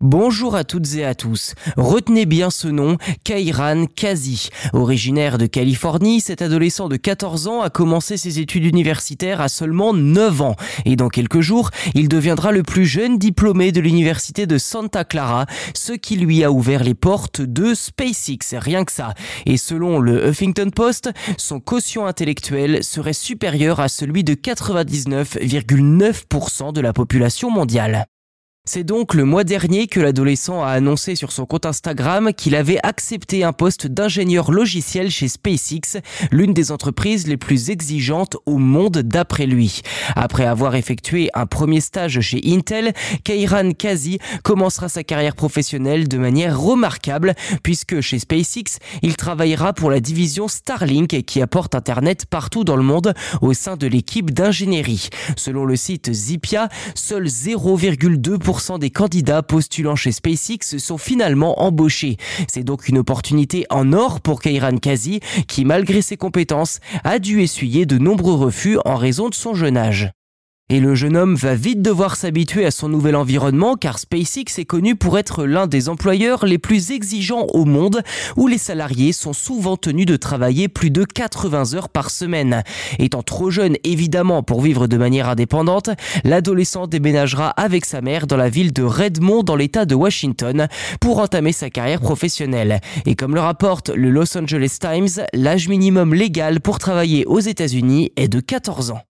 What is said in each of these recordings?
Bonjour à toutes et à tous. Retenez bien ce nom, Kairan Kazi. Originaire de Californie, cet adolescent de 14 ans a commencé ses études universitaires à seulement 9 ans. Et dans quelques jours, il deviendra le plus jeune diplômé de l'université de Santa Clara, ce qui lui a ouvert les portes de SpaceX, rien que ça. Et selon le Huffington Post, son quotient intellectuel serait supérieur à celui de 99,9% de la population mondiale. C'est donc le mois dernier que l'adolescent a annoncé sur son compte Instagram qu'il avait accepté un poste d'ingénieur logiciel chez SpaceX, l'une des entreprises les plus exigeantes au monde d'après lui. Après avoir effectué un premier stage chez Intel, Kairan Kazi commencera sa carrière professionnelle de manière remarquable puisque chez SpaceX, il travaillera pour la division Starlink qui apporte Internet partout dans le monde au sein de l'équipe d'ingénierie. Selon le site Zipia, seuls 0,2% des candidats postulant chez SpaceX sont finalement embauchés. C'est donc une opportunité en or pour Kairan Kazi qui, malgré ses compétences, a dû essuyer de nombreux refus en raison de son jeune âge. Et le jeune homme va vite devoir s'habituer à son nouvel environnement car SpaceX est connu pour être l'un des employeurs les plus exigeants au monde où les salariés sont souvent tenus de travailler plus de 80 heures par semaine. Étant trop jeune évidemment pour vivre de manière indépendante, l'adolescent déménagera avec sa mère dans la ville de Redmond dans l'état de Washington pour entamer sa carrière professionnelle. Et comme le rapporte le Los Angeles Times, l'âge minimum légal pour travailler aux États-Unis est de 14 ans.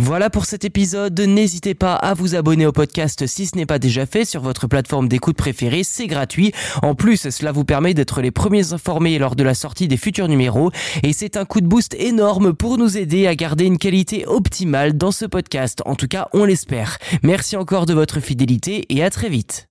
Voilà pour cet épisode. N'hésitez pas à vous abonner au podcast si ce n'est pas déjà fait sur votre plateforme d'écoute préférée. C'est gratuit. En plus, cela vous permet d'être les premiers informés lors de la sortie des futurs numéros. Et c'est un coup de boost énorme pour nous aider à garder une qualité optimale dans ce podcast. En tout cas, on l'espère. Merci encore de votre fidélité et à très vite.